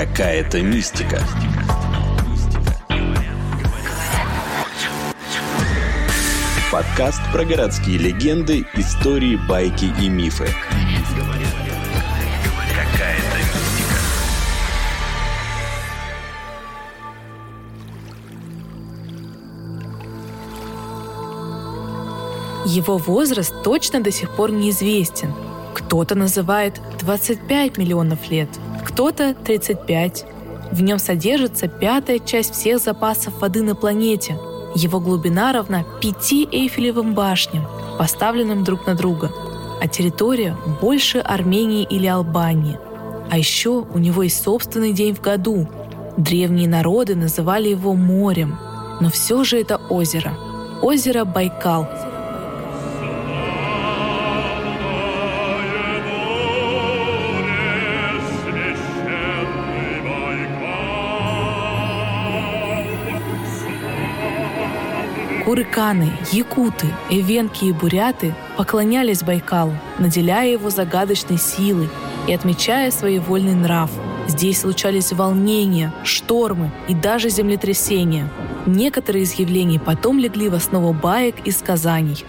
Какая-то мистика. Подкаст про городские легенды, истории, байки и мифы. Его возраст точно до сих пор неизвестен. Кто-то называет 25 миллионов лет, кто-то 35. В нем содержится пятая часть всех запасов воды на планете. Его глубина равна пяти Эйфелевым башням, поставленным друг на друга. А территория больше Армении или Албании. А еще у него есть собственный день в году. Древние народы называли его морем. Но все же это озеро. Озеро Байкал – Курыканы, якуты, эвенки и буряты поклонялись Байкалу, наделяя его загадочной силой и отмечая своевольный нрав. Здесь случались волнения, штормы и даже землетрясения. Некоторые из явлений потом легли в основу баек и сказаний.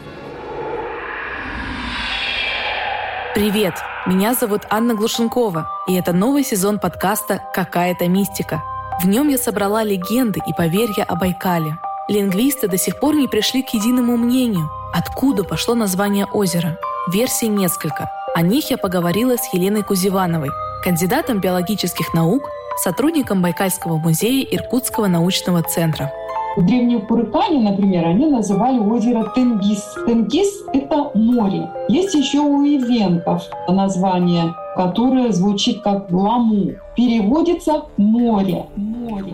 Привет! Меня зовут Анна Глушенкова, и это новый сезон подкаста «Какая-то мистика». В нем я собрала легенды и поверья о Байкале – Лингвисты до сих пор не пришли к единому мнению, откуда пошло название озера. Версий несколько. О них я поговорила с Еленой Кузевановой, кандидатом биологических наук, сотрудником Байкальского музея Иркутского научного центра. Древние курыкане, например, они называли озеро Тенгиз. Тенгиз — это море. Есть еще у ивенков название, которое звучит как ламу. Переводится «море». море.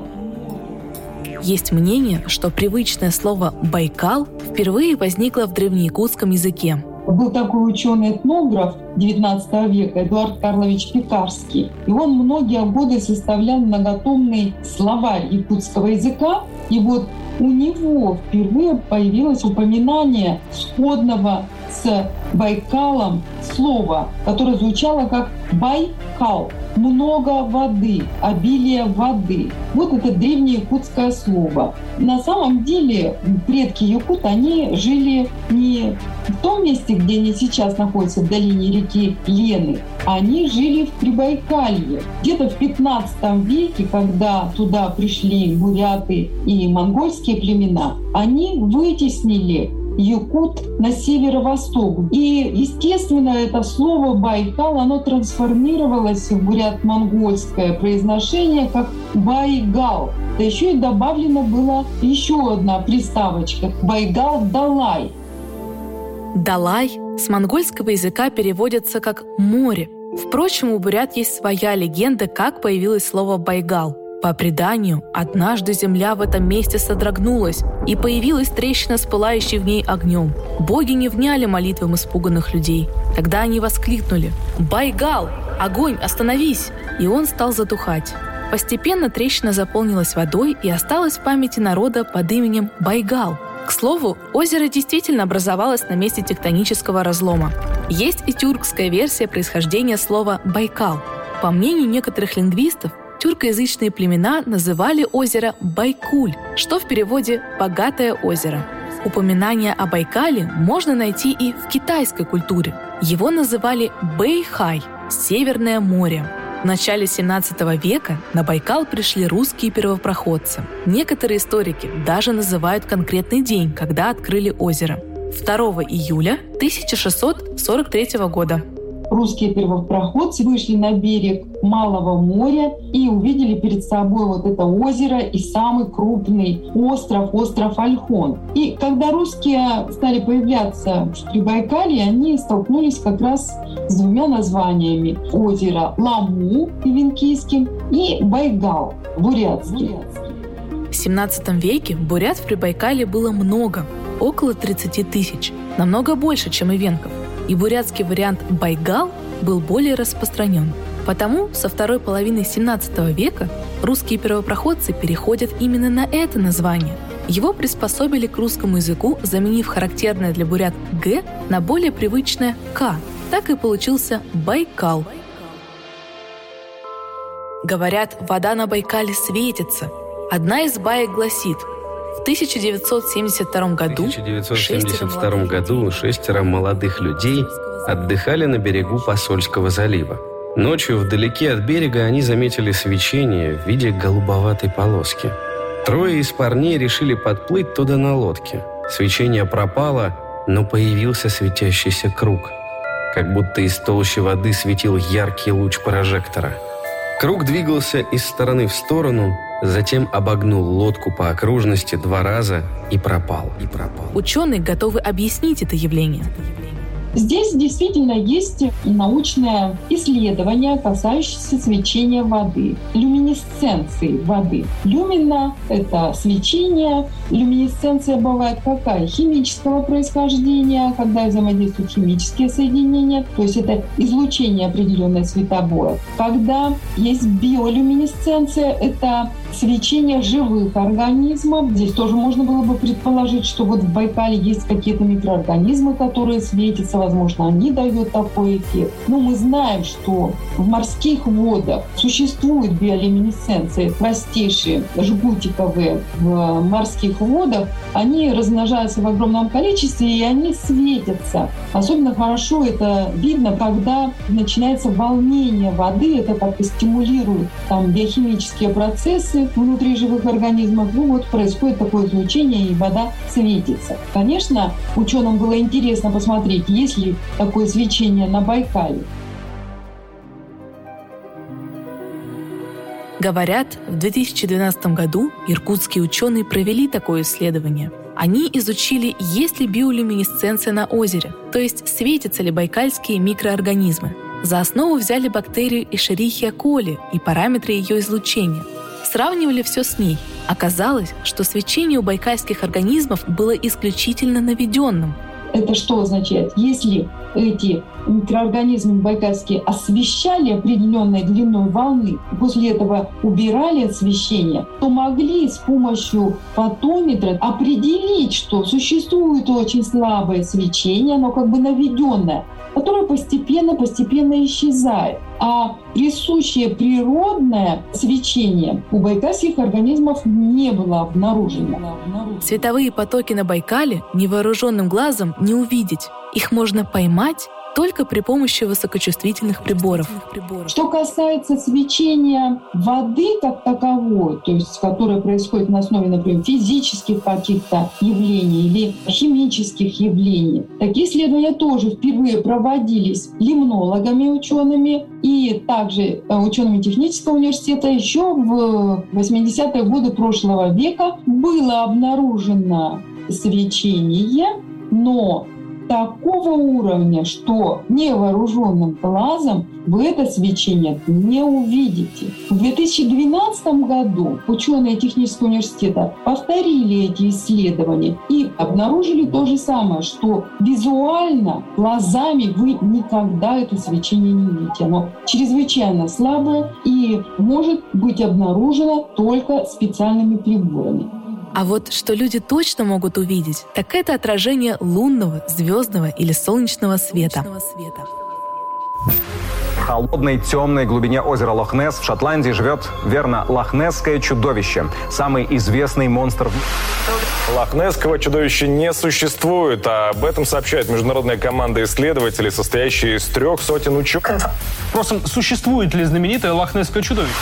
Есть мнение, что привычное слово «Байкал» впервые возникло в древнеякутском языке. Был такой ученый-этнограф XIX века Эдуард Карлович Пекарский. И он многие годы составлял многотомный словарь якутского языка. И вот у него впервые появилось упоминание сходного с Байкалом слова, которое звучало как Байкал много воды, обилие воды. Вот это древнее якутское слово. На самом деле предки якут, они жили не в том месте, где они сейчас находятся, в долине реки Лены, они жили в Прибайкалье. Где-то в 15 веке, когда туда пришли буряты и монгольские племена, они вытеснили якут на северо-восток. И, естественно, это слово Байкал, оно трансформировалось в бурят-монгольское произношение как Байгал. Да еще и добавлено было еще одна приставочка – Байгал-Далай. Далай с монгольского языка переводится как «море». Впрочем, у бурят есть своя легенда, как появилось слово «байгал». По преданию, однажды земля в этом месте содрогнулась, и появилась трещина с в ней огнем. Боги не вняли молитвам испуганных людей. Тогда они воскликнули «Байгал! Огонь, остановись!» И он стал затухать. Постепенно трещина заполнилась водой и осталась в памяти народа под именем Байгал. К слову, озеро действительно образовалось на месте тектонического разлома. Есть и тюркская версия происхождения слова «Байкал». По мнению некоторых лингвистов, тюркоязычные племена называли озеро Байкуль, что в переводе «богатое озеро». Упоминание о Байкале можно найти и в китайской культуре. Его называли Бэйхай – Северное море. В начале 17 века на Байкал пришли русские первопроходцы. Некоторые историки даже называют конкретный день, когда открыли озеро. 2 июля 1643 года русские первопроходцы вышли на берег Малого моря и увидели перед собой вот это озеро и самый крупный остров, остров Альхон. И когда русские стали появляться в Прибайкалье, они столкнулись как раз с двумя названиями озера Ламу Ивенкийским и Байгал бурятский. В 17 веке бурят в Прибайкале было много, около 30 тысяч, намного больше, чем ивенков – и бурятский вариант «байгал» был более распространен. Потому со второй половины 17 века русские первопроходцы переходят именно на это название. Его приспособили к русскому языку, заменив характерное для бурят «г» на более привычное «к». Так и получился Байкал. Говорят, вода на Байкале светится. Одна из баек гласит, в 1972 году, в 1972 году шестеро молодых людей отдыхали на берегу Посольского залива. Ночью вдалеке от берега они заметили свечение в виде голубоватой полоски. Трое из парней решили подплыть туда на лодке. Свечение пропало, но появился светящийся круг. Как будто из толщи воды светил яркий луч прожектора. Круг двигался из стороны в сторону, затем обогнул лодку по окружности два раза и пропал. И пропал. Ученые готовы объяснить это явление. Здесь действительно есть научное исследование, касающееся свечения воды, люминесценции воды. Люмина — это свечение. Люминесценция бывает какая? Химического происхождения, когда взаимодействуют химические соединения, то есть это излучение определенное световое. Когда есть биолюминесценция, это свечение живых организмов. Здесь тоже можно было бы предположить, что вот в Байкале есть какие-то микроорганизмы, которые светятся, возможно, они дают такой эффект. Но мы знаем, что в морских водах существует биолюминесценция, простейшие жгутиковые в морских водах. Они размножаются в огромном количестве, и они светятся. Особенно хорошо это видно, когда начинается волнение воды, это как-то стимулирует там, биохимические процессы внутри живых организмов. Ну вот происходит такое излучение, и вода светится. Конечно, ученым было интересно посмотреть, есть ли такое свечение на Байкале. Говорят, в 2012 году иркутские ученые провели такое исследование. Они изучили, есть ли биолюминесценция на озере, то есть светятся ли байкальские микроорганизмы. За основу взяли бактерию Escherichia coli и параметры ее излучения. Сравнивали все с ней. Оказалось, что свечение у байкальских организмов было исключительно наведенным – это что означает? Если эти микроорганизмы байкальские освещали определенной длиной волны, после этого убирали освещение, то могли с помощью фотометра определить, что существует очень слабое свечение, оно как бы наведенное, которое постепенно-постепенно исчезает. А присущее природное свечение у байкальских организмов не было обнаружено. Световые потоки на Байкале невооруженным глазом не увидеть. Их можно поймать только при помощи высокочувствительных приборов. Что касается свечения воды как таковой, то есть которое происходит на основе, например, физических каких-то явлений или химических явлений, такие исследования тоже впервые проводились лимнологами учеными и также э, учеными технического университета еще в 80-е годы прошлого века было обнаружено свечение, но такого уровня, что невооруженным глазом вы это свечение не увидите. В 2012 году ученые Технического университета повторили эти исследования и обнаружили то же самое, что визуально глазами вы никогда это свечение не увидите. Оно чрезвычайно слабое и может быть обнаружено только специальными приборами. А вот что люди точно могут увидеть, так это отражение лунного, звездного или солнечного света. В холодной темной глубине озера Лохнес в Шотландии живет, верно, лохнесское чудовище. Самый известный монстр Лохнесского чудовища не существует, а об этом сообщает международная команда исследователей, состоящая из трех сотен ученых. Просто существует ли знаменитое лохнесское чудовище?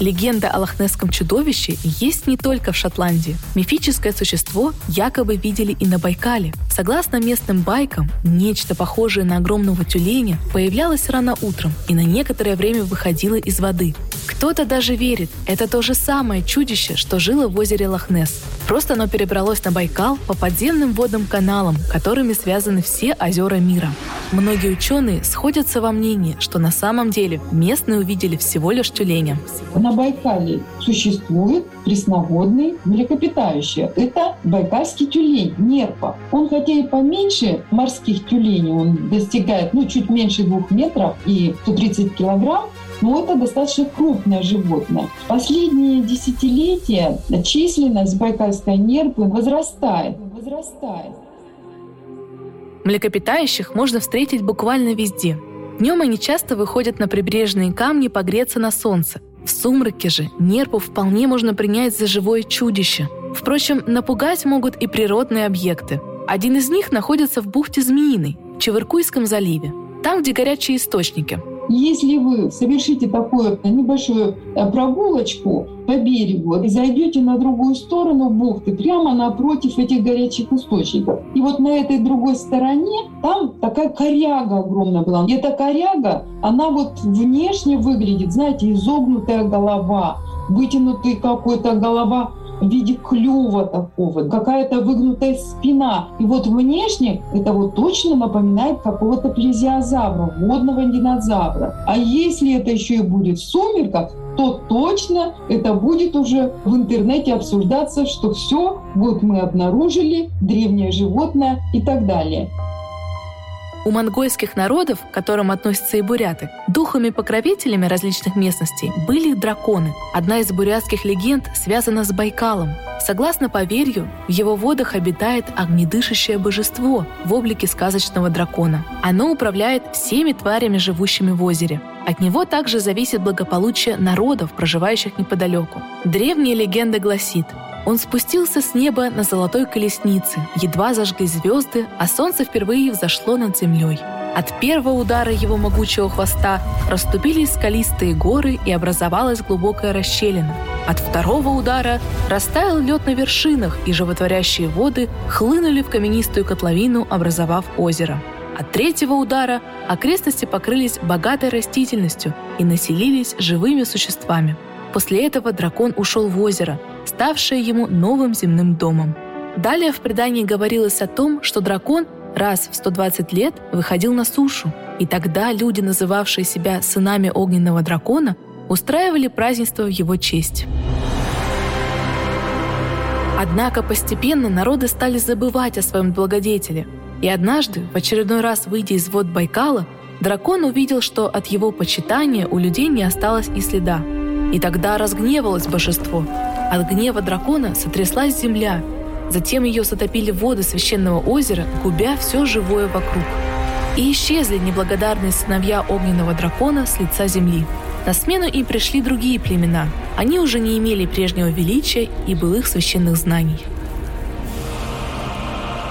Легенда о лохнесском чудовище есть не только в Шотландии. Мифическое существо якобы видели и на Байкале. Согласно местным байкам, нечто похожее на огромного тюленя появлялось рано утром и на некоторое время выходило из воды. Кто-то даже верит, это то же самое чудище, что жило в озере Лохнес. Просто оно перебралось на Байкал по подземным водным каналам, которыми связаны все озера мира. Многие ученые сходятся во мнении, что на самом деле местные увидели всего лишь тюленя. На Байкале существует пресноводный млекопитающий. Это байкальский тюлень, нерпа. Он хотя и поменьше морских тюленей, он достигает ну, чуть меньше двух метров и 130 килограмм, но это достаточно крупное животное. В последние десятилетия численность байкальской нерпы возрастает. возрастает. Млекопитающих можно встретить буквально везде. Днем они часто выходят на прибрежные камни погреться на солнце. В сумраке же нерпу вполне можно принять за живое чудище. Впрочем, напугать могут и природные объекты. Один из них находится в бухте Змеиной, в Чевыркуйском заливе, там, где горячие источники – если вы совершите такую небольшую э, прогулочку по берегу и зайдете на другую сторону бухты, прямо напротив этих горячих источников, и вот на этой другой стороне там такая коряга огромная была. И эта коряга, она вот внешне выглядит, знаете, изогнутая голова, вытянутый какой-то голова в виде клюва такого, какая-то выгнутая спина. И вот внешне это вот точно напоминает какого-то плезиозавра, водного динозавра. А если это еще и будет в сумерках, то точно это будет уже в интернете обсуждаться, что все, вот мы обнаружили древнее животное и так далее. У монгольских народов, к которым относятся и буряты, духами-покровителями различных местностей были драконы. Одна из бурятских легенд связана с Байкалом. Согласно поверью, в его водах обитает огнедышащее божество в облике сказочного дракона. Оно управляет всеми тварями, живущими в озере. От него также зависит благополучие народов, проживающих неподалеку. Древняя легенда гласит, он спустился с неба на золотой колеснице, едва зажгли звезды, а солнце впервые взошло над землей. От первого удара его могучего хвоста расступились скалистые горы и образовалась глубокая расщелина. От второго удара растаял лед на вершинах, и животворящие воды хлынули в каменистую котловину, образовав озеро. От третьего удара окрестности покрылись богатой растительностью и населились живыми существами. После этого дракон ушел в озеро, ставшее ему новым земным домом. Далее в предании говорилось о том, что дракон раз в 120 лет выходил на сушу, и тогда люди, называвшие себя сынами огненного дракона, устраивали празднество в его честь. Однако постепенно народы стали забывать о своем благодетеле, и однажды, в очередной раз выйдя из вод Байкала, дракон увидел, что от его почитания у людей не осталось и следа. И тогда разгневалось божество. От гнева дракона сотряслась земля. Затем ее затопили воды священного озера, губя все живое вокруг. И исчезли неблагодарные сыновья огненного дракона с лица земли. На смену им пришли другие племена. Они уже не имели прежнего величия и былых священных знаний.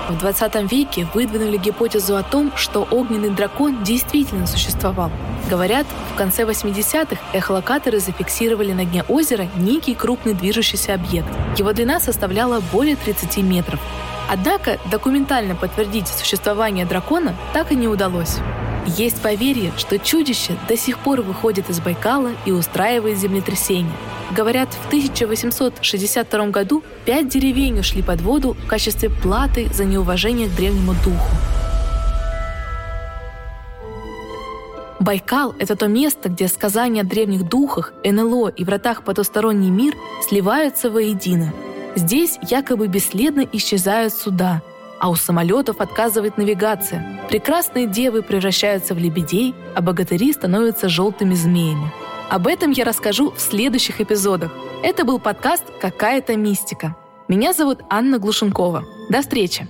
В 20 веке выдвинули гипотезу о том, что огненный дракон действительно существовал. Говорят, в конце 80-х эхолокаторы зафиксировали на дне озера некий крупный движущийся объект. Его длина составляла более 30 метров. Однако документально подтвердить существование дракона так и не удалось. Есть поверье, что чудище до сих пор выходит из Байкала и устраивает землетрясения. Говорят, в 1862 году пять деревень ушли под воду в качестве платы за неуважение к древнему духу. Байкал – это то место, где сказания о древних духах, НЛО и вратах потусторонний мир сливаются воедино. Здесь якобы бесследно исчезают суда, а у самолетов отказывает навигация. Прекрасные девы превращаются в лебедей, а богатыри становятся желтыми змеями. Об этом я расскажу в следующих эпизодах. Это был подкаст «Какая-то мистика». Меня зовут Анна Глушенкова. До встречи!